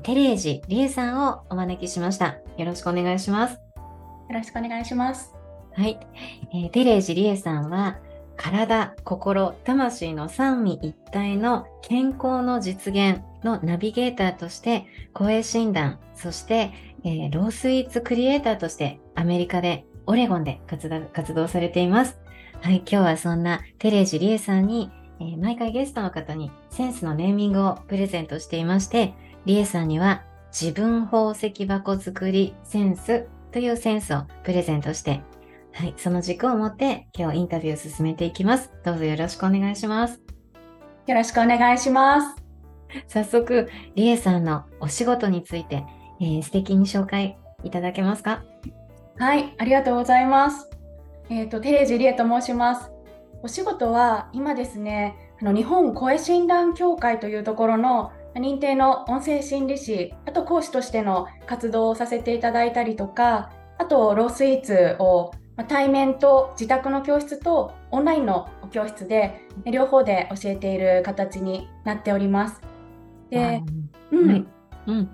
テレージリエさんをお招きしました。よろしくお願いします。よろしくお願いします。はい。えー、テレージリエさんは、体、心、魂の三位一体の健康の実現のナビゲーターとして、声診断、そして、えー、ロースイーツクリエイターとしてアメリカで、オレゴンで活動されています。はい、今日はそんなテレージリエさんに、えー、毎回ゲストの方にセンスのネーミングをプレゼントしていまして、リエさんには自分宝石箱作りセンスというセンスをプレゼントして、はい、その軸を持って今日インタビューを進めていきます。どうぞよろしくお願いします。よろしくお願いします。早速、リエさんのお仕事について、えー、素敵に紹介いただけますか？はい、ありがとうございます。えっ、ー、と、テレージリエと申します。お仕事は今ですね、あの日本声診断協会というところの認定の音声心理師、あと講師としての活動をさせていただいたりとか、あとロースイーツを対面と自宅の教室とオンラインの教室で両方で教えている形になっております。で、うん、はい、うん、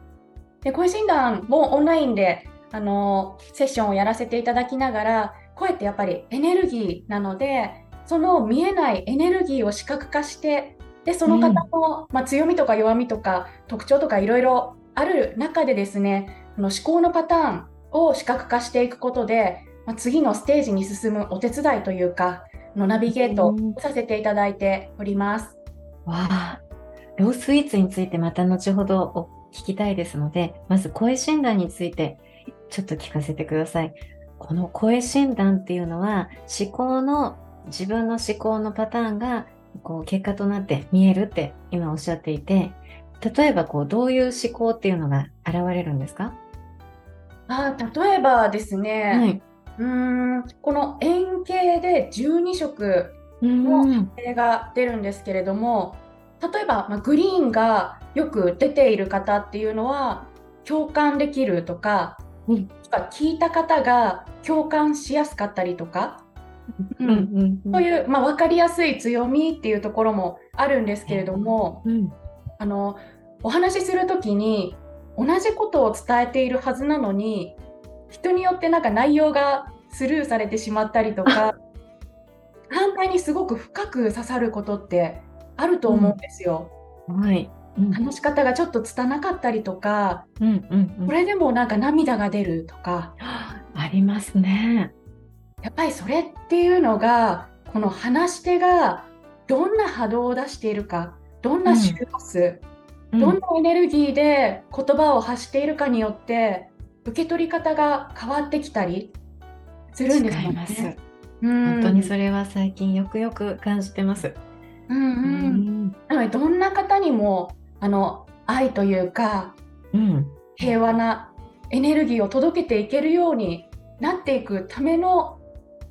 で声診断もオンラインであのセッションをやらせていただきながら、声ってやっぱりエネルギーなので、その見えないエネルギーを視覚化してでその方の、まあ、強みとか弱みとか特徴とかいろいろある中でですねあの思考のパターンを視覚化していくことで、まあ、次のステージに進むお手伝いというかのナビゲートをさせていただいております。わあロースイーツについてまた後ほどお聞きたいですのでまず声診断についてちょっと聞かせてください。この声診断っていうのは思考の自分の思考のパターンがこう結果となって見えるって今おっしゃっていて、例えばこうどういう思考っていうのが現れるんですか？あ例えばですね、はい、うんこの円形で12色の絵が出るんですけれども、例えば、まあ、グリーンがよく出ている方っていうのは共感できるとか、うん、聞いた方が共感しやすかったりとかうん、そういう、まあ、分かりやすい強みっていうところもあるんですけれども、うん、あのお話しする時に同じことを伝えているはずなのに人によってなんか内容がスルーされてしまったりとか 反対にすごく深く刺さることってあると思うんですよ。うん、はい話し方がちょっと拙かったりとか、うんうんうん、これでもなんか涙が出るとか。ありますね。やっぱりそれっていうのがこの話し手がどんな波動を出しているかどんな周波数、うん、どんなエネルギーで言葉を発しているかによって受け取り方が変わってきたりするんですよね。本当にそれは最近よくよく感じてます。うん。うん、なのでどんな方にもあの愛というか、うん、平和なエネルギーを届けていけるようになっていくための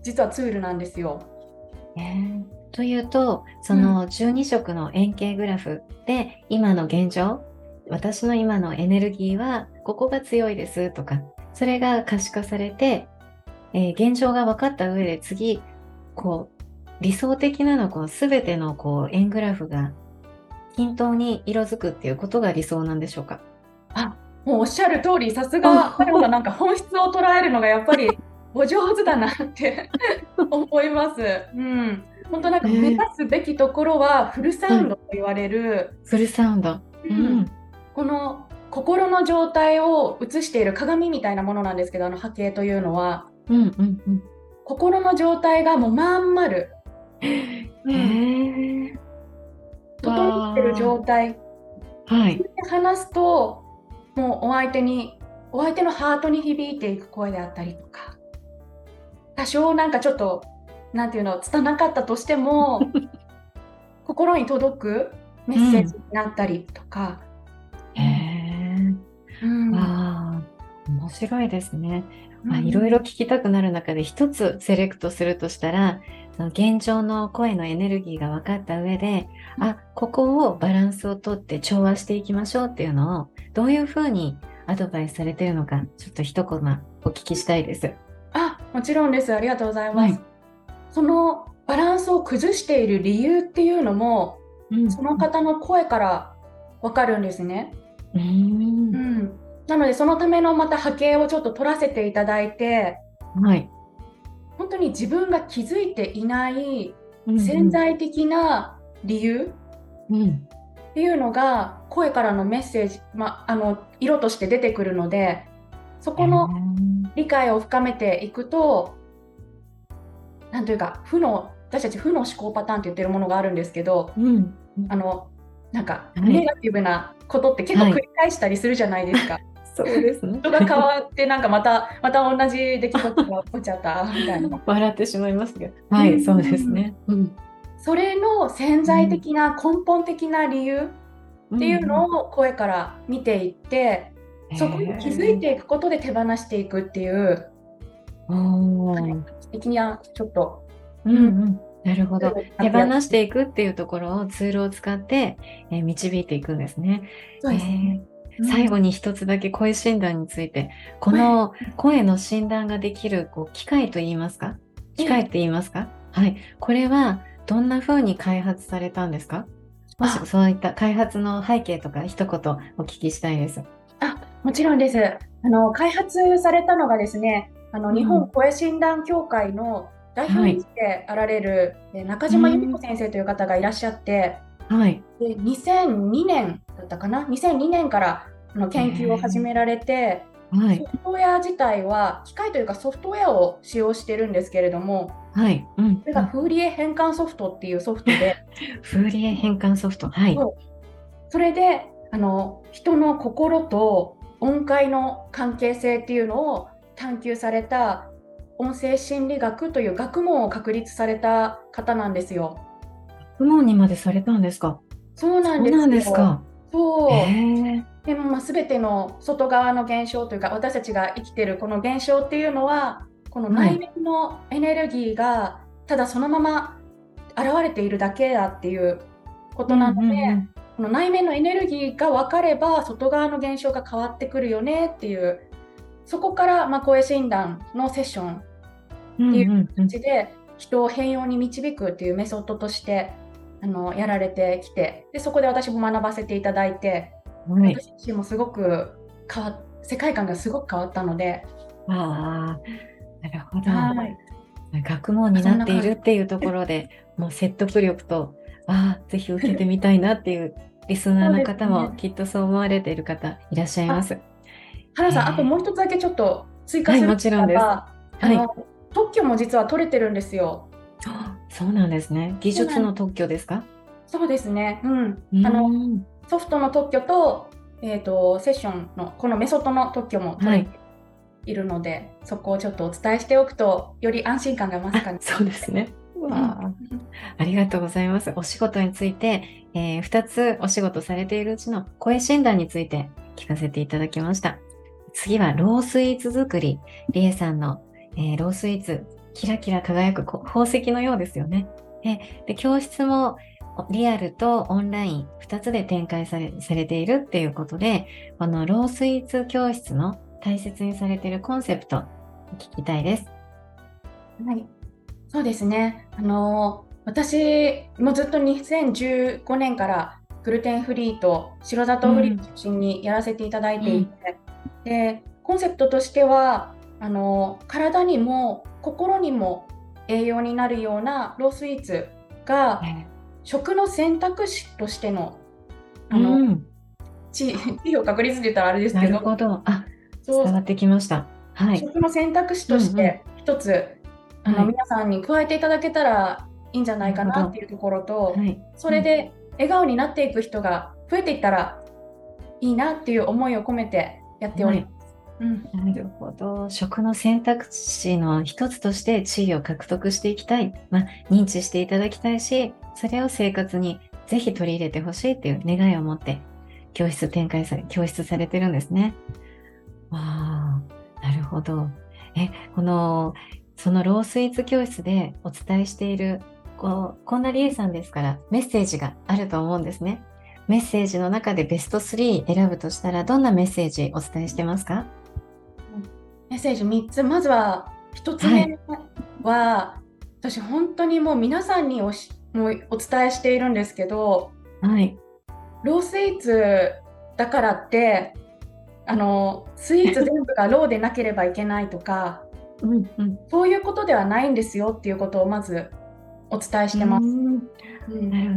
実はツールなんですよ。えー、というとその12色の円形グラフで今の現状、うん、私の今のエネルギーはここが強いですとかそれが可視化されて、えー、現状が分かった上で次こう理想的なのこう全てのこう円グラフが均等に色づくっていうことが理想なんでしょうか？あもうおっしゃる通りさすがなんか本質を捉えるのがやっぱりお上手だなって 思います。うん。本当なんか目指すべきところはフルサウンドと言われる、フルサウンド、うん、このこ心の状態を映している鏡みたいなものなんですけどあの波形というのは、うんうんうん、心の状態がもうまん丸、うん、整ってる状態。はい。話すともうお相手にお相手のハートに響いていく声であったりとか多少なんかちょっとなんていうの拙かったとしても 心に届くメッセージになったりとか。へえ、うんああ面白いですね。まあ、うんいろいろ聞きたくなる中で一つセレクトするとしたらその現状の声のエネルギーが分かった上で、うんあここをバランスをとって調和していきましょうっていうのをどういうふうにアドバイスされてるのかちょっと一コマお聞きしたいです。あもちろんです。ありがとうございます。はいそのバランスを崩している理由っていうのもその方の声からわかるんですね。うんうん、なのでそのためのまた波形をちょっと取らせていただいてはい。本当に自分が気づいていないうん潜在的な理由うんっていうのが声からのメッセージ、ま、あの色として出てくるのでそこの理解を深めていくとなんというか負の私たち負の思考パターンって言ってるものがあるんですけどうんあのなんかはいネガティブなことって結構はい繰り返したりするじゃないですか。そうですね。人が変わってなんかまたまた同じ出来事が起こっちゃったみたいな。笑ってしまいますけど。はい、うんそうですね。うんそれの潜在的な根本的な理由っていうのを声から見ていって、そこに気づいていくことで手放していくっていう、おー的なちょっと。うんうん、なるほど。手放ししていくっていうところをツールを使って、えー導いていくんですね。そうですね。えー最後に一つだけ声診断について、この声の診断ができるこう機械といいますか？機械って言いますか？はい。これはどんな風に開発されたんですか？もしあそういった開発の背景とか一言お聞きしたいです。もちろんです。あの開発されたのがですね、あのうん日本声診断協会の代表にしてあられる、え中島由美子先生という方がいらっしゃって、はい。で2002年だったかな、2002年からあの研究を始められて、はいソ。フトウェア自体は機械というかソフトウェアを使用してるんですけれども、はい。うんそれがフーリエ変換ソフトっていうソフトで、フーリエ変換ソフト。はい。それであの人の心と音階の関係性っていうのを探求された音声心理学という学問を確立された方なんですよ。学問にまでされたんですか？そうなんですか。そう。でもまあ全ての外側の現象というか私たちが生きてるこの現象っていうのはこの内面のエネルギーがただそのまま現れているだけだっていうことなので、うんうんこの内面のエネルギーが分かれば外側の現象が変わってくるよねっていうそこからまあ声診断のセッションうんっていう形で人を変容に導くっていうメソッドとしてあのやられてきてでそこで私も学ばせていただいて、はい。私自身もすごく変わ世界観がすごく変わったので、ああ、なるほど。はい学問になっているっていうところで、もう説得力と、ああ、ぜひ受けてみたいなっていうリスナーの方もきっとそう思われている方いらっしゃいます。原さん、へーあともう一つだけちょっと追加するはいもちろんですあはいの特許も実は取れてるんですよ。そうなんですね。技術の特許ですか？そうですね。うん。あのうんソフトの特許と,、えー、とセッションのこのメソッドの特許も取れているので、そこをちょっとお伝えしておくとより安心感が増すかあな。そうですね。あありがとうございます。お仕事について、え2つお仕事されているうちの声診断について聞かせていただきました。次はロースイーツ作り。りえさんの、えーロースイーツ、キラキラ輝くこ宝石のようですよね。えで教室もリアルとオンライン2つで展開されされているっていうことで、このロースイーツ教室の大切にされているコンセプト、聞きたいです。はい、そうですね。あの私もずっと2015年からグルテンフリーと白砂糖フリーを中心にやらせていただいていて、でコンセプトとしてはあの体にも心にも栄養になるようなロースイーツが食の選択肢としてのあの、うん地位を確率で言ったらあれですなけど、るほど。あ、そう伝わってきました。はい。食の選択肢として一つ、あのはい皆さんに加えていただけたらいいんじゃないかなっていうところと、はい。それで笑顔になっていく人が増えていったらいいなっていう思いを込めてやっております。うんなるほど。食の選択肢の一つとして地位を獲得していきたい。まあ、認知していただきたいし、それを生活にぜひ取り入れてほしいっていう願いを持って、教室展開され、教室されてるんですね。わあ、なるほど。え、この、そのロースイーツ教室でお伝えしている、こう、こんなりえさんですから、メッセージがあると思うんですね。メッセージの中でベスト3選ぶとしたら、どんなメッセージお伝えしてますか？メッセージ3つまずは1つ目は、私本当にもう皆さんにおしもうお伝えしているんですけどはい。ロースイーツだからってあのスイーツ全部がローでなければいけないとかうんうん。そういうことではないんですよっていうことをまずお伝えしてます。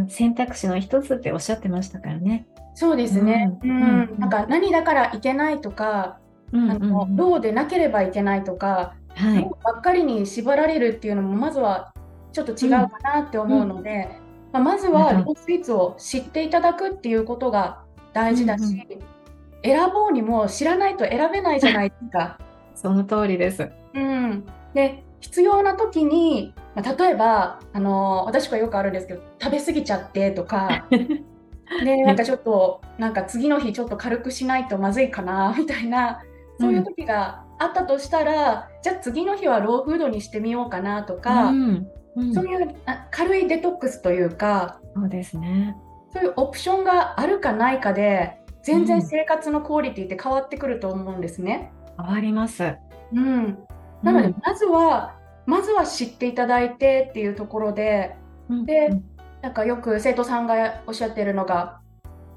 選択肢の一つっておっしゃってましたからね。そうですね、ううん。んうん。なんか何だからいけないとか、うんあのうん。ローでなければいけないとか、はばっかりに縛られるっていうのもまずはちょっと違うかなって思うので、まあ、まずはうんロースイーツを知っていただくっていうことが大事だし、うん。選ぼうにも知らないと選べないじゃないですか。その通りです。うん、で必要な時に、まあ、例えばあの私はよくあるんですけど食べ過ぎちゃってとか でなんかちょっとなんか次の日ちょっと軽くしないとまずいかなみたいなそういう時があったとしたら、じゃあ次の日はローフードにしてみようかなとか、うんうんそういうあ軽いデトックスというかそうですね。そういうオプションがあるかないかで全然生活のクオリティって変わってくると思うんですね。変わります。うん、なので、うん。まずはまずは知っていただいてっていうところででうん。なんかよく生徒さんがおっしゃってるのが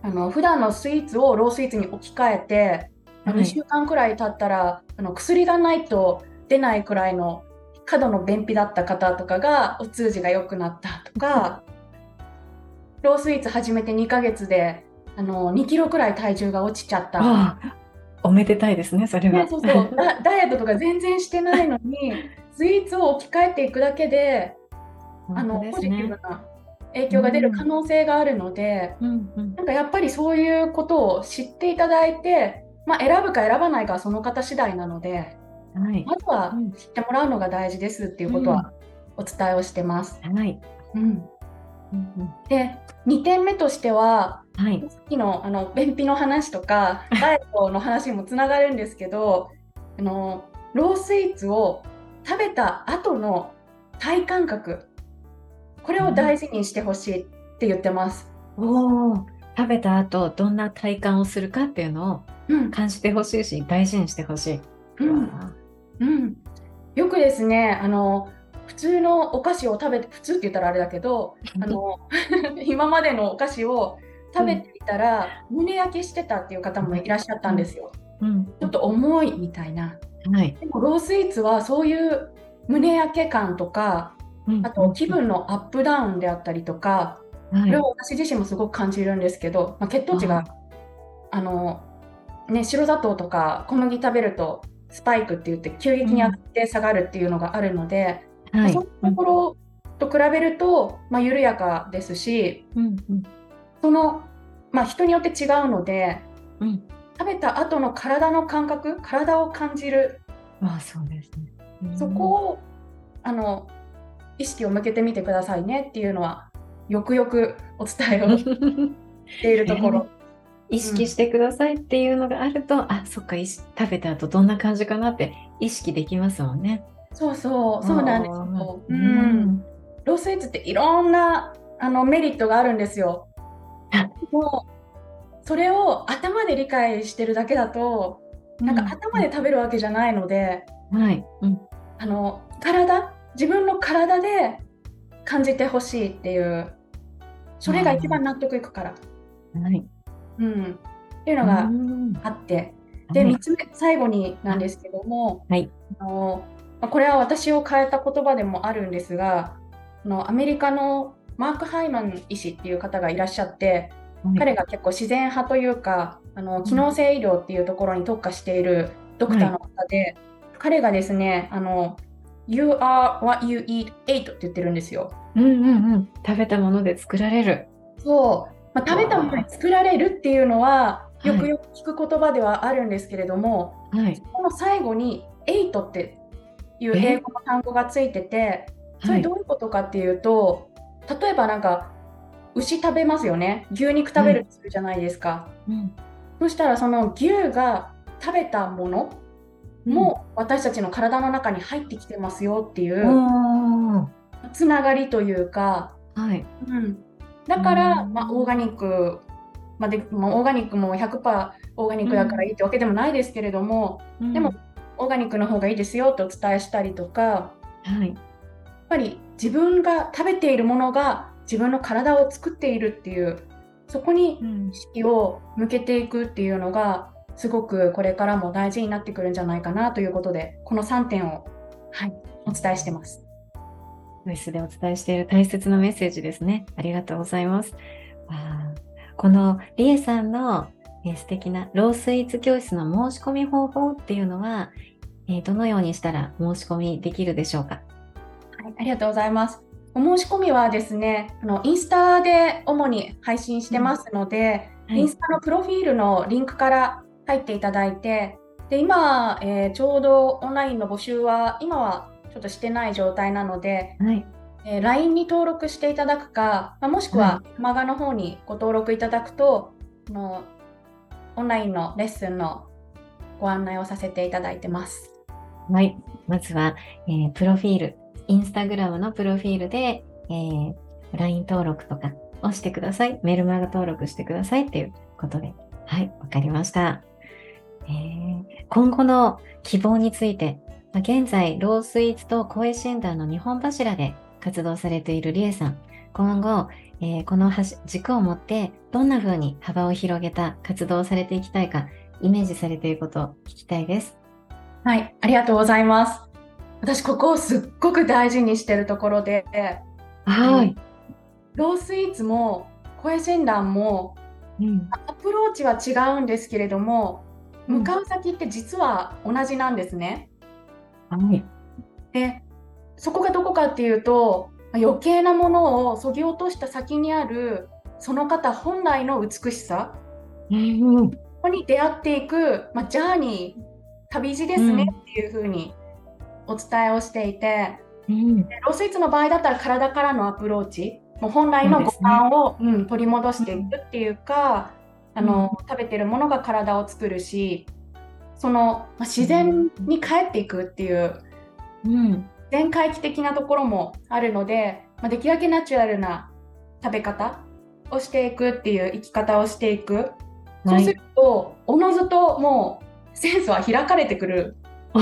あの普段のスイーツをロースイーツに置き換えて、はい。2週間くらい経ったらあの薬がないと出ないくらいの過度の便秘だった方とかがお通じが良くなったとか ロースイーツ始めて2ヶ月であの2キロくらい体重が落ちちゃった。おめでたいですね、それは。ね、そうそう ダダイエットとか全然してないのにスイーツを置き換えていくだけであのねポジティブ。な影響が出る可能性があるので、うんうんなんかやっぱりそういうことを知っていただいて、まあ、選ぶか選ばないかはその方次第なのではい。まずはうん知ってもらうのが大事ですっていうことはお伝えをしてます。はい。うんうんうんで2点目としてははい。さっきのあの便秘の話とか ダイエットの話にもつながるんですけどあのロースイーツを食べた後の体感覚これを大事にしてほしいって言ってます。おお、食べた後、どんな体感をするかっていうのをうん感じてほしいし、大事にしてほしい。うんわうん、よくですねあの普通のお菓子を食べて普通って言ったらあれだけどあの 今までのお菓子を食べていたら、胸焼けしてたっていう方もいらっしゃったんですよ。あうん。ちょっと重いみたいな。はい。でもロースイーツはそういう胸焼け感とかあと気分のアップダウンであったりとか、はいこれを私自身もすごく感じるんですけど、まあ、血糖値があの、ね、白砂糖とか小麦食べるとスパイクって言って急激に上がって下がるっていうのがあるので、はい。そういうところと比べると、まあ、緩やかですしうんうんその、まあ、人によって違うのでうん。食べた後の体の感覚体を感じるああ、そうですね。うんそこをあの意識を向けてみてくださいねっていうのはよくよくお伝えを しているところ。意識してくださいっていうのがあると、あ、そっか、食べた後どんな感じかなって意識できますもんね。そうそうそうなんですよ。ううんん。ロースイーツっていろんなあのメリットがあるんですよ。あもうそれを頭で理解してるだけだとなんか頭で食べるわけじゃないので、はい。うん。あの体自分の体で感じてほしいっていうそれが一番納得いくから、はい。うん、っていうのがうんあって、ではい3つ目最後になんですけども、はいあのまあこれは私を変えた言葉でもあるんですがあのアメリカのマーク・ハイマン医師っていう方がいらっしゃって彼が結構自然派というかあの機能性医療っていうところに特化しているドクターの方で、はい、彼がですねあの You are what you eat ate って言ってるんですよ。うんうんうん。食べたもので作られる。そう。まあ、食べたもので作られるっていうのは、よくよく聞く言葉ではあるんですけれども、はい、この最後に ate っていう英語の単語がついてて、それどういうことかっていうと、はい、例えばなんか、牛食べますよね。牛肉食べるとするじゃないですか。うん、そしたらその牛が食べたものも私たちの体の中に入ってきてますよっていうつながりというか、はい。うん、だから、まあ、オーガニック、まあでまあ、オーガニックも100%オーガニックだからいいってわけでもないですけれども、うん、でもオーガニックの方がいいですよとお伝えしたりとか、はい、やっぱり自分が食べているものが自分の体を作っているっていうそこに意識を向けていくっていうのが、すごくこれからも大事になってくるんじゃないかなということで、この3点を、はい、お伝えしてます。ボイスでお伝えしている大切なメッセージですね。ありがとうございます。あこのりえさんの、えー、素敵なロースイーツ教室の申し込み方法っていうのは、えー、どのようにしたら申し込みできるでしょうか？はい、ありがとうございます。お申し込みはですね、あのインスタで主に配信してますので、うんはい、インスタのプロフィールのリンクから入っていただいて、で今、えー、ちょうどオンラインの募集は、今はちょっとしてない状態なので、はい、えー、LINE に登録していただくか、まあ、もしくはマガの方にご登録いただくと、のオンラインのレッスンのご案内をさせていただいてます。はい。まずは、えー、プロフィール、インスタグラムのプロフィールで、えー、LINE 登録とかをしてください。メルマガ登録してくださいっていうことで。はい、わかりました。えー、今後の希望についてま、現在、ロースイーツと声診断の日本柱で活動されているりえさん、今後、えー、この軸を持ってどんな風に幅を広げた活動をされていきたいか、イメージされていることを聞きたいです。はい、ありがとうございます。私、ここをすっごく大事にしてるところで、はい。ロースイーツも声診断も、うん、アプローチは違うんですけれども、向かう先って実は同じなんですね。はい、でそこがどこかっていうと余計なものをそぎ落とした先にあるその方本来の美しさ、うん、ここに出会っていく、まあ、ジャーニー旅路ですねっていうふうにお伝えをしていて、うん、ロースイーツの場合だったら体からのアプローチもう本来の五感をう、ね、うん、取り戻していくっていうか、あの、食べてるものが体を作るしその、まあ、自然に帰っていくっていう、うん、全回帰的なところもあるので、まあ、できるだけナチュラルな食べ方をしていくっていう生き方をしていく、そうするとおのずともうセンスは開かれてくる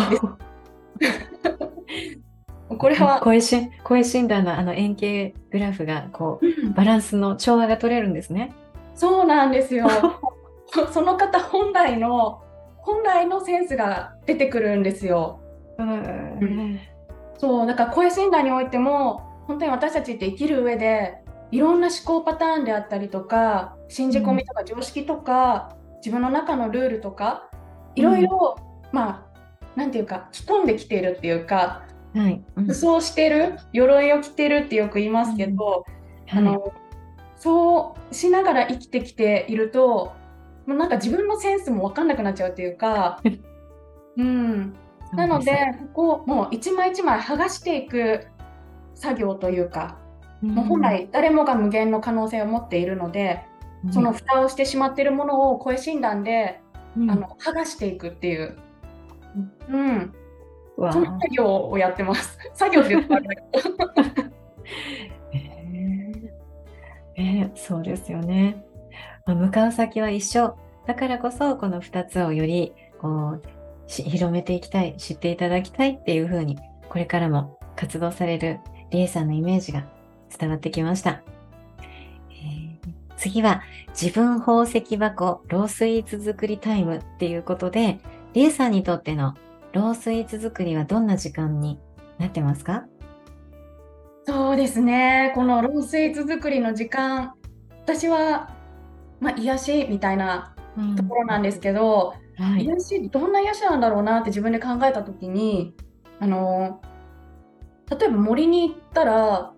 これは声し声診断のあの円形グラフがこう、うん、バランスの調和が取れるんですね。そうなんですよ。その方本来の本来のセンスが出てくるんですよ。うん、そうだから声診断においても本当に私たちって生きる上でいろんな思考パターンであったりとか信じ込みとか常識とか、うん、自分の中のルールとかいろいろ、うん、まあなんていうか着込んできているっていうか、はい。うん、武装してる鎧を着てるってよく言いますけど、あのそうしながら生きてきているともうなんか自分のセンスも分かんなくなっちゃうっていうか、うん、なのでここもう一枚一枚剥がしていく作業というか、うん、もう本来誰もが無限の可能性を持っているので、うん、その蓋をしてしまっているものを声診断で、うん、あの剥がしていくっていう、うん、その作業をやってます。作業って言ったら えー、そうですよね。まあ、向かう先は一緒。だからこそ、この2つをよりこう広めていきたい、知っていただきたいっていうふうに、これからも活動されるリエさんのイメージが伝わってきました。えー、次は、自分宝石箱ロースイーツ作りタイムっていうことで、リエさんにとってのロースイーツ作りはどんな時間になってますか？そうですね。このロースイーツ作りの時間、私はまあ、癒しみたいなところなんですけど、うん。はい、癒しどんな癒しなんだろうなって自分で考えた時にあの例えば森に行ったら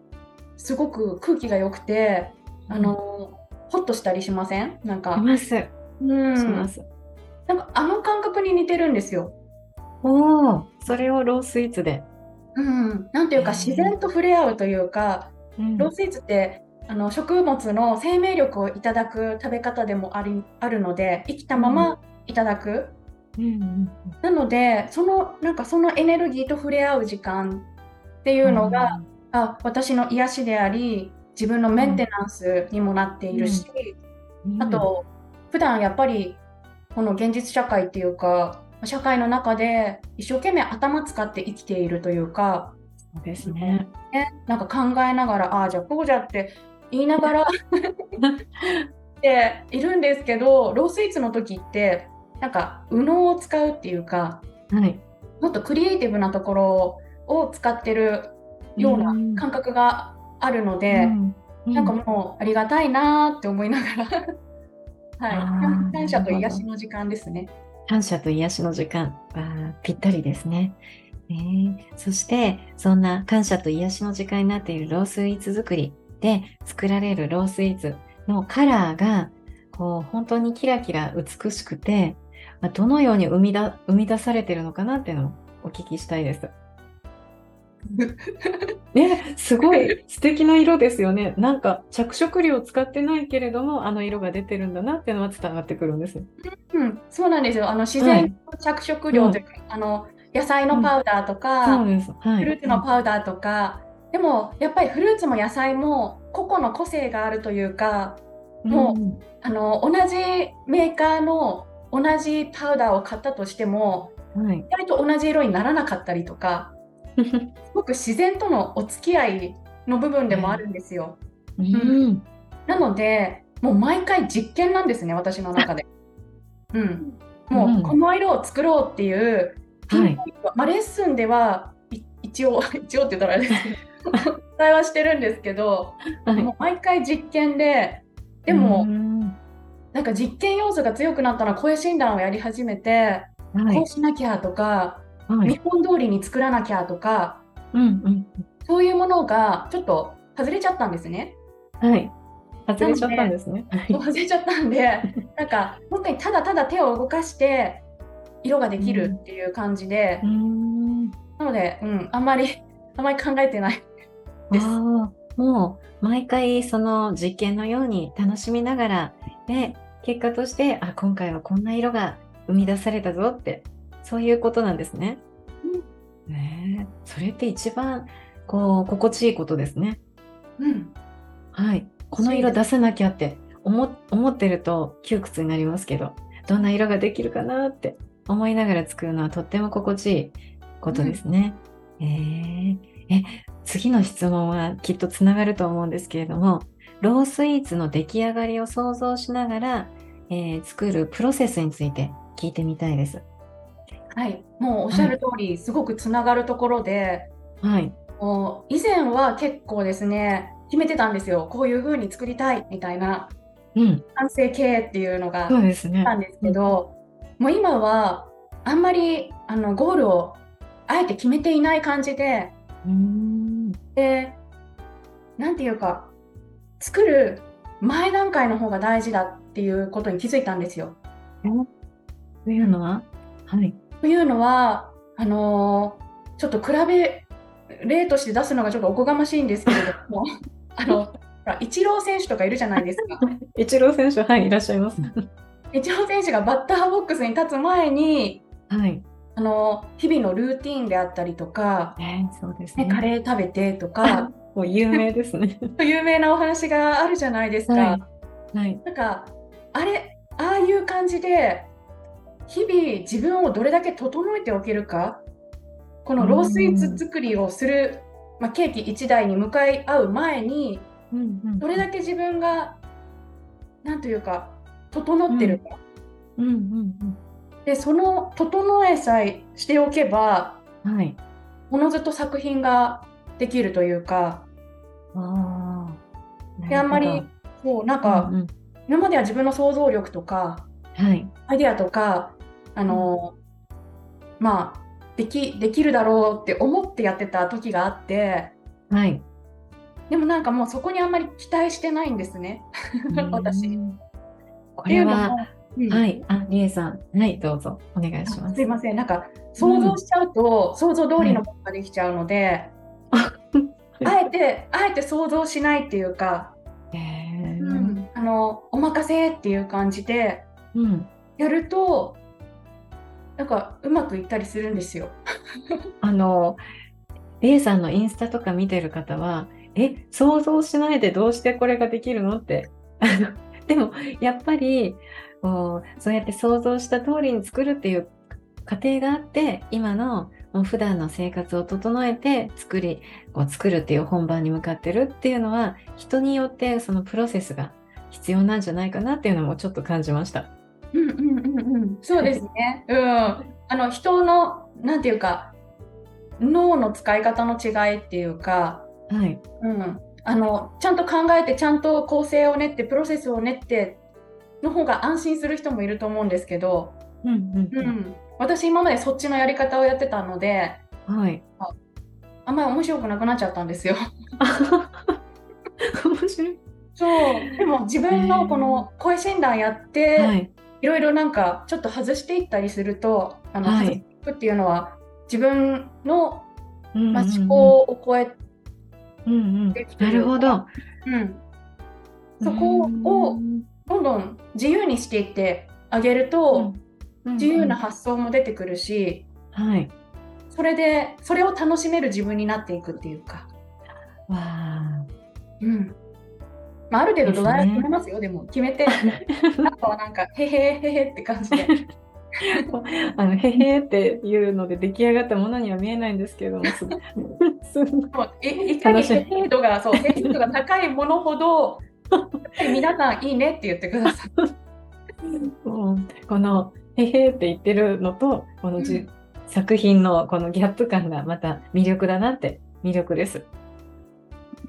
すごく空気が良くてあの、ホッとしたりしません？なんか。ます。うん。します。なんかあの感覚に似てるんですよ。おお、それをロースイーツで。うん、なんていうか自然と触れ合うというか、うん、ロースイーツってあの食物の生命力をいただく食べ方でもありあるので生きたままいただく、うん、なのでそのなんかそのエネルギーと触れ合う時間っていうのが、うん、あ私の癒しであり自分のメンテナンスにもなっているし、あと普段やっぱりこの現実社会っていうか社会の中で一生懸命頭使って生きているというかそうですね。ねなんか考えながらああじゃあこうじゃって言いながら でいるんですけどロースイーツの時ってなんか右脳を使うっていうか、はい、もっとクリエイティブなところを使ってるような感覚があるので、うんうん、なんかもうありがたいなって思いながら はい、感謝と癒しの時間ですね。感謝と癒しの時間はぴったりですね。えー、そしてそんな感謝と癒しの時間になっているロースイーツ作りで作られるロースイーツのカラーがこう本当にキラキラ美しくてどのように生みだ生み出されているのかなっていうのをお聞きしたいです。ね、すごい素敵な色ですよね。なんか着色料を使ってないけれども、あの色が出てるんだなっていうのは伝わってくるんです。うん、そうなんですよ。あの自然の着色料というか、はい、あの野菜のパウダーとか、うんはい、フルーツのパウダーとか、でもやっぱりフルーツも野菜も個々の個性があるというか、もう、うん、あの同じメーカーの同じパウダーを買ったとしても、はい、意外と同じ色にならなかったりとか。すごく自然とのお付き合いの部分でもあるんですよ。うん、うん、なのでもう毎回実験なんですね私の中で。うん、もうこの色を作ろうっていうピンポイント、はい、まあ、レッスンでは一応 一応って言ったらあれです。けど伝えはしてるんですけど、はい、もう毎回実験ででもなんか実験要素が強くなったら声診断をやり始めて、はい、こうしなきゃとかはい、見本通りに作らなきゃとか、うんうん、そういうものがちょっと外れちゃったんですね。はい。外れちゃったんですね。外れちゃったんで、なんか本当にただただ手を動かして色ができるっていう感じで、うん、なので、うん、あんまり あんまり考えてないです。もう毎回その実験のように楽しみながらで結果としてあ今回はこんな色が生み出されたぞってそういうことなんですね。うん、ねそれって一番こう心地いいことですね。うん。はい。この色出さなきゃって思思ってると窮屈になりますけど、どんな色ができるかなって思いながら作るのはとっても心地いいことですね。うん、えー、え、次の質問はきっとつながると思うんですけれども、ロースイーツの出来上がりを想像しながら、えー、作るプロセスについて聞いてみたいです。はい、もうおっしゃる通り、すごくつながるところで、はい、もう以前は結構ですね決めてたんですよ。こういう風に作りたいみたいな、うん、完成形っていうのがそうですね。たんですけど、うん、もう今はあんまりあのゴールをあえて決めていない感じで、うん、でなんていうか作る前段階の方が大事だっていうことに気づいたんですよ。というのは、はい、というのはあのー、ちょっと比べ例として出すのがちょっとおこがましいんですけれども あのイチロー選手とかいるじゃないですか。イチロー選手はいいらっしゃいます。イチロー選手がバッターボックスに立つ前に、はい、あの日々のルーティンであったりとか、えー、そうですね、カレー食べてとか もう有名ですね有名なお話があるじゃないですか。はい、はい、なんかあれああいう感じで日々自分をどれだけ整えておけるかこのロースイーツ作りをする、まあ、ケーキ1台に向かい合う前に、どれだけ自分が何というか整ってるか、うん。うんうん、でその整えさえしておけば、はい、おのずと作品ができるというか。あであんまりそうなんか、うんうん、今までは自分の想像力とか、はい。アイデアとか、あの、まあ、でき、できるだろうって思ってやってた時があって、はい。でもなんかもうそこにあんまり期待してないんですね、私。これは、うん、はい、あ、りえさん、はい、どうぞ。お願いします。すいません、なんか想像しちゃうと、うん、想像通りのものができちゃうので、はい、あえて、あえて想像しないっていうか、うん、あのお任せっていう感じでやると、なんかうまくいったりするんですよ。あの、りえさんのインスタとか見てる方は、え、想像しないでどうしてこれができるのって。でも、やっぱり、こうそうやって想像した通りに作るっていう過程があって今のもう普段の生活を整えて作りこう作るっていう本番に向かってるっていうのは人によってそのプロセスが必要なんじゃないかなっていうのもちょっと感じました。うんうんうんうん、そうですね。うん、あの人のなんていうか脳の使い方の違いっていうか、はい、うん、あのちゃんと考えてちゃんと構成を練ってプロセスを練っての方が安心する人もいると思うんですけど、うんうんうん、私今までそっちのやり方をやってたので、はい、ああんまり面白くなくなっちゃったんですよ。面白い。そう。でも自分のこの声診断やって、はい、いろいろなんかちょっと外していったりするとあの、はい、っていうのは自分の、まあ、思考を超えてなるほど、うん、そこをどんどん自由にしていってあげると、うん、自由な発想も出てくるし、はい、それでそれを楽しめる自分になっていくっていうか。わあ。うんまあ、ある程度土台は決めますよ、でも決めて、あとはなんか、へへへへって感じで。あのへへっていうので出来上がったものには見えないんですけども、すごい。いかにへへ度が、そう、へへ度が高いものほど、皆さんいいねって言ってください。このへへって言ってるのとこのじ、うん、作品のこのギャップ感がまた魅力だなって魅力です。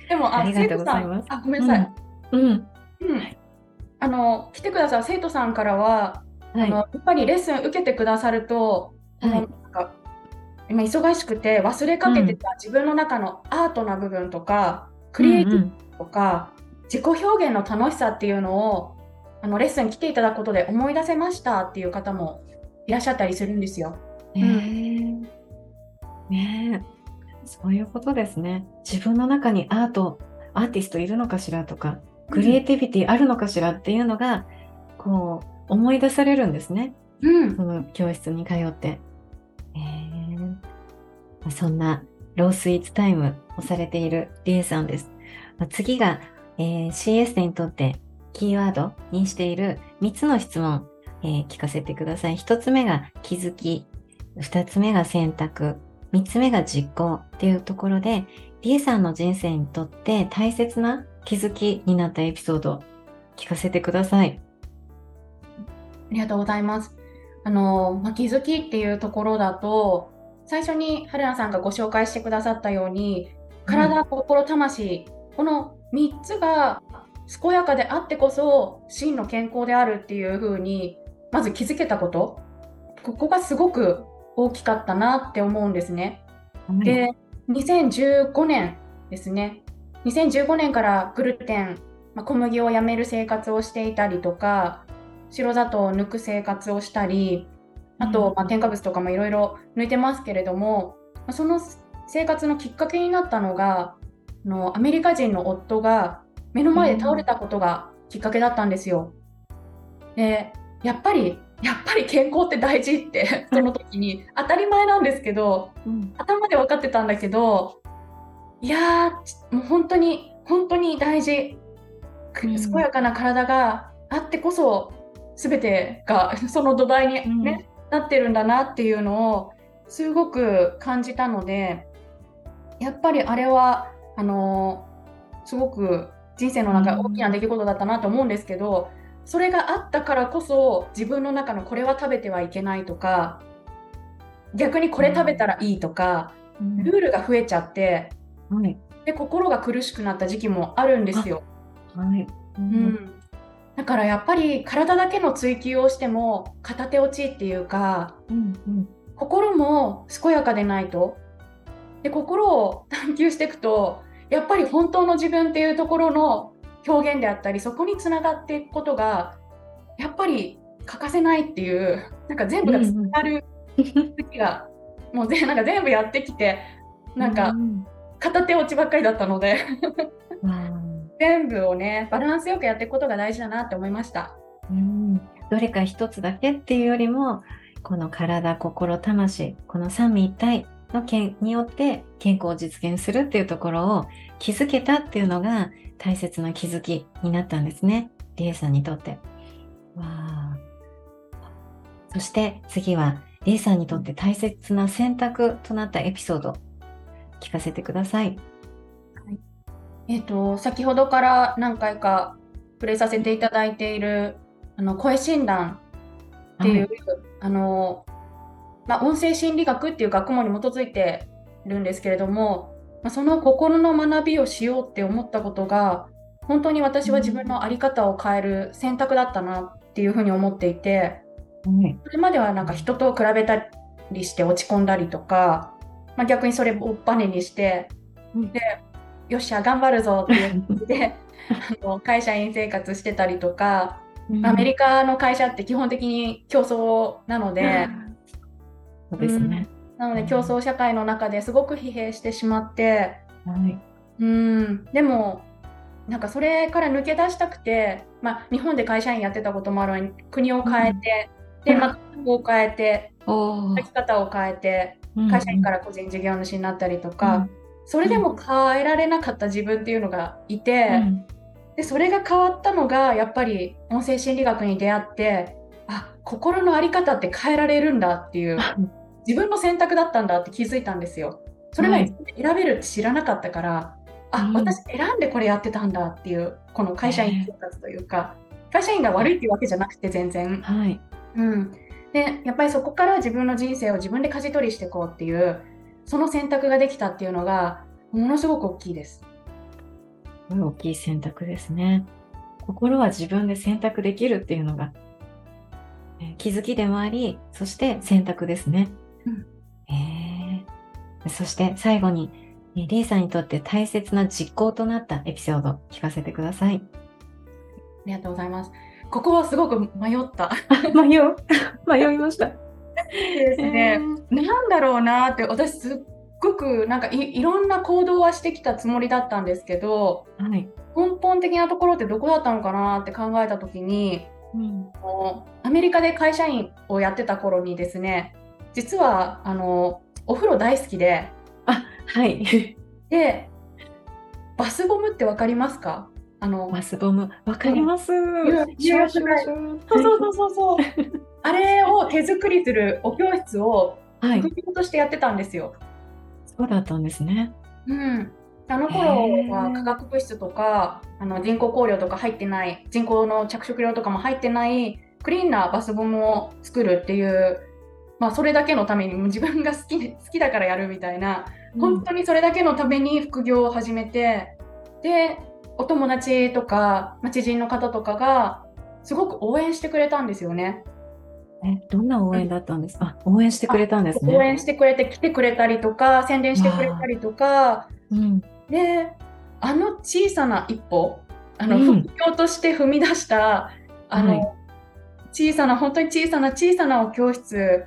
でもありがとうございます。あごめんなさい。うん、うん、あの来てくださる生徒さんからは、はい、あのやっぱりレッスン受けてくださると、はい、なんか今忙しくて忘れかけてた自分の中のアートな部分とか、クリエイティブとか、自己表現の楽しさっていうのをあのレッスン来ていただくことで思い出せましたっていう方もいらっしゃったりするんですよ。へ、うん、ねそういうことですね。自分の中にアート、アーティストいるのかしらとか、クリエイティビティあるのかしらっていうのが、うん、こう思い出されるんですね。うん、その教室に通って。えー、そんなロースイーツタイムをされているリエさんです。次がえー、CS にとってキーワードにしている3つの質問、えー、聞かせてください。1つ目が気づき、2つ目が選択、3つ目が実行っていうところで、リエさんの人生にとって大切な気づきになったエピソード、聞かせてください。ありがとうございます。あの、まあ、気づきっていうところだと、最初に春菜さんがご紹介してくださったように、体、心、魂、この3つが健やかであってこそ真の健康であるっていう風にまず気づけたことここがすごく大きかったなって思うんですね。で2015年ですね2015年からグルテン、まあ、小麦をやめる生活をしていたりとか白砂糖を抜く生活をしたりあと、まあ、添加物とかもいろいろ抜いてますけれどもその生活のきっかけになったのがのアメリカ人の夫が目の前で倒れたことがきっかけだったんですよ。でやっぱりやっぱり健康って大事ってその時に当たり前なんですけど、うん、頭で分かってたんだけどいやもう本当に本当に大事、健やかな体があってこそ全てが その土台にね、うん、なってるんだなっていうのをすごく感じたのでやっぱりあれはあのすごく人生の中大きな出来事だったなと思うんですけど、それがあったからこそ自分の中のこれは食べてはいけないとか逆にこれ食べたらいいとか、うん、ルールが増えちゃって、はい、で心が苦しくなった時期もあるんですよ。はい。うん、だからやっぱり体だけの追求をしても片手落ちっていうか、うんうん。心も健やかでないと。で心を探求していくとやっぱり本当の自分っていうところの表現であったりそこにつながっていくことがやっぱり欠かせないっていうなんか全部がつながる時が、もうぜなんか全部やってきてなんかうん片手落ちばっかりだったので。全部をねバランスよくやっていくことが大事だなって思いました。うん。どれか一つだけっていうよりもこの体心魂この三位一体の件によって健康を実現するっていうところを気づけたっていうのが大切な気づきになったんですね。リエさんにとって。わあ。そして次はリエさんにとって大切な選択となったエピソード聞かせてください。えっと先ほどから何回か触れさせていただいているあの声診断っていう、はい。あの、まあ、音声心理学っていう学問に基づいてるんですけれども、まあ、その心の学びをしようって思ったことが本当に私は自分の在り方を変える選択だったなっていうふうに思っていてはい。それまではなんか人と比べたりして落ち込んだりとか、まあ、逆にそれをバネにして、うん。でよっしゃ頑張るぞっていう感じであの会社員生活してたりとか、アメリカの会社って基本的に競争なので、そうですね、なので競争社会の中ですごく疲弊してしまって、はい。うん、でもなんかそれから抜け出したくて、まあ、日本で会社員やってたこともあるのに国を変えて、で、まあ、を変えておー。生き方を変えて会社員から個人事業主になったりとか、うん。それでも変えられなかった自分っていうのがいて、うん。でそれが変わったのがやっぱり音声心理学に出会ってあ心の在り方って変えられるんだっていう自分の選択だったんだって気づいたんですよ。それまで選べるって知らなかったから、あうん。私選んでこれやってたんだっていうこの会社員生活というか、会社員が悪いっていうわけじゃなくて全然。はい。うん、でやっぱりそこから自分の人生を自分で舵取りしていこうっていうその選択ができたっていうのがものすごく大きいです。すごい大きい選択ですね。心は自分で選択できるっていうのが、えー気づきでもあり、そして選択ですね。うんそして最後に、えーリーさんにとって大切な実行となったエピソード聞かせてください。ありがとうございます。ここはすごく迷った。迷う？迷いました。ですね。なんだろうなって私すっごくなんかいいろんな行動はしてきたつもりだったんですけどはい。根本的なところってどこだったのかなって考えた時にうんアメリカで会社員をやってた頃にですね実はあのお風呂大好きではい。でバスボムってわかりますか？あのマスボム、わかります。そうそうそうそう。あれを手作りするお教室をはい。副業としてやってたんですよ。そうだったんですね。うん、あの頃は化学物質とかあの人工香料とか入ってない人工の着色料とかも入ってないクリーンなバスボムを作るっていう、まあ、それだけのために自分が好き好きだからやるみたいな、本当にそれだけのために副業を始めてでお友達とか、まあ知人の方とかがすごく応援してくれたんですよね。えどんな応援だったんですか、あ応援してくれたんですね。応援してくれて来てくれたりとか宣伝してくれたりとか。うんであの小さな一歩あの、うん副業として踏み出したあの、はい小さな本当に小さな小さなお教室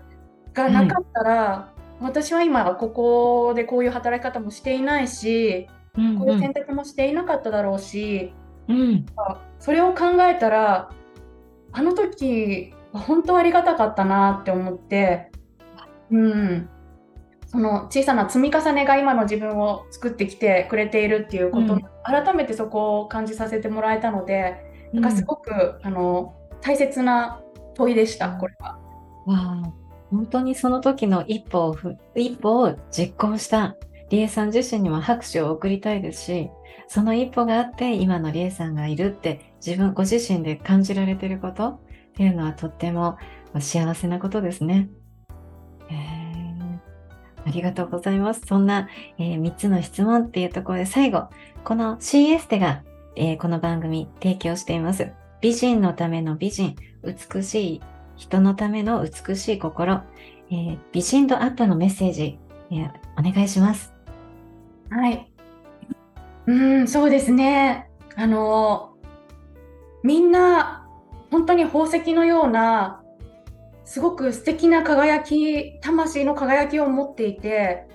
がなかったら、私は今ここでこういう働き方もしていないし、うんこういう選択もしていなかっただろうし、うん。それを考えたらあの時は本当ありがたかったなって思って、うん、その小さな積み重ねが今の自分を作ってきてくれているっていうこと、うん。改めてそこを感じさせてもらえたので、なんかすごくあの大切な問いでした、これは。わあ本当にその時の一歩をふ一歩を実行したリエさん自身にも拍手を送りたいですしその一歩があって今のリエさんがいるって自分ご自身で感じられていることっていうのはとっても幸せなことですね。ありがとうございます。そんな、え3つの質問っていうところで最後この CS テが、えーこの番組提供しています美人のための美人、美しい人のための美しい心、えー、美人度アップのメッセージ、えー、お願いします。はい。うん、そうですね。あの、みんな、本当に宝石のような、すごく素敵な輝き、魂の輝きを持っていて、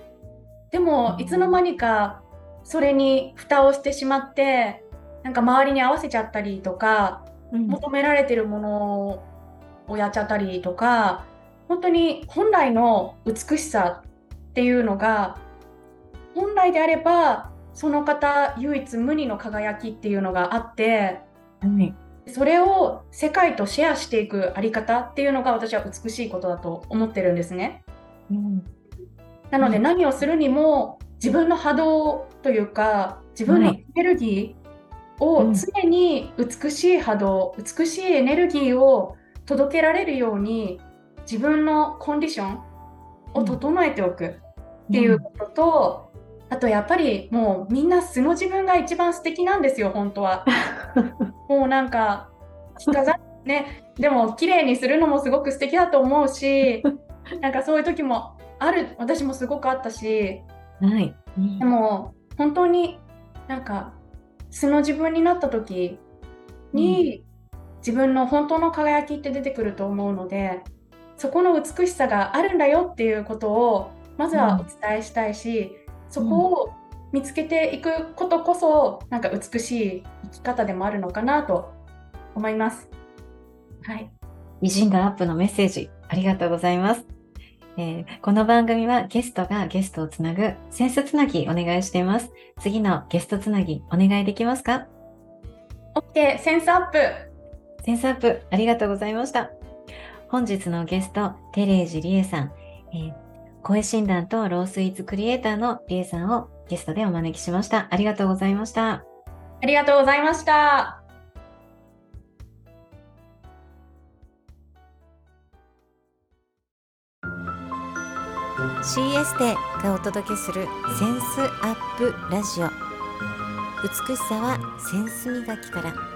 でも、いつの間にか、それに蓋をしてしまって、なんか周りに合わせちゃったりとか、うん、求められてるものをやっちゃったりとか、本当に本来の美しさっていうのが、本来であれば、その方唯一無二の輝きっていうのがあって、うん、それを世界とシェアしていくあり方っていうのが私は美しいことだと思ってるんですね。うん、なので何をするにも自分の波動というか自分のエネルギーを常に美しい波動、美しいエネルギーを届けられるように自分のコンディションを整えておくっていうことと、あとやっぱりもうみんな素の自分が一番素敵なんですよ本当は。もうなんか着飾ねでも綺麗にするのもすごく素敵だと思うし なんかそういう時もある私もすごくあったし、はい、うん、でも本当になんか素の自分になった時に、うん、自分の本当の輝きって出てくると思うのでそこの美しさがあるんだよっていうことをまずはお伝えしたいし、うんそこを見つけていくことこそ、なんか美しい生き方でもあるのかなと思います。はい。偉人度アップのメッセージ、ありがとうございます。えー、この番組はゲストがゲストをつなぐセンスつなぎお願いしています。次のゲストつなぎお願いできますか ?OK、センスアップ。センスアップ、ありがとうございました。本日のゲスト、テレージリエさん、えー、声診断とロースイーツクリエイターのリエさんをゲストでお招きしました。ありがとうございました。ありがとうございました。CS でがお届けするセンスアップラジオ美しさはセンス磨きから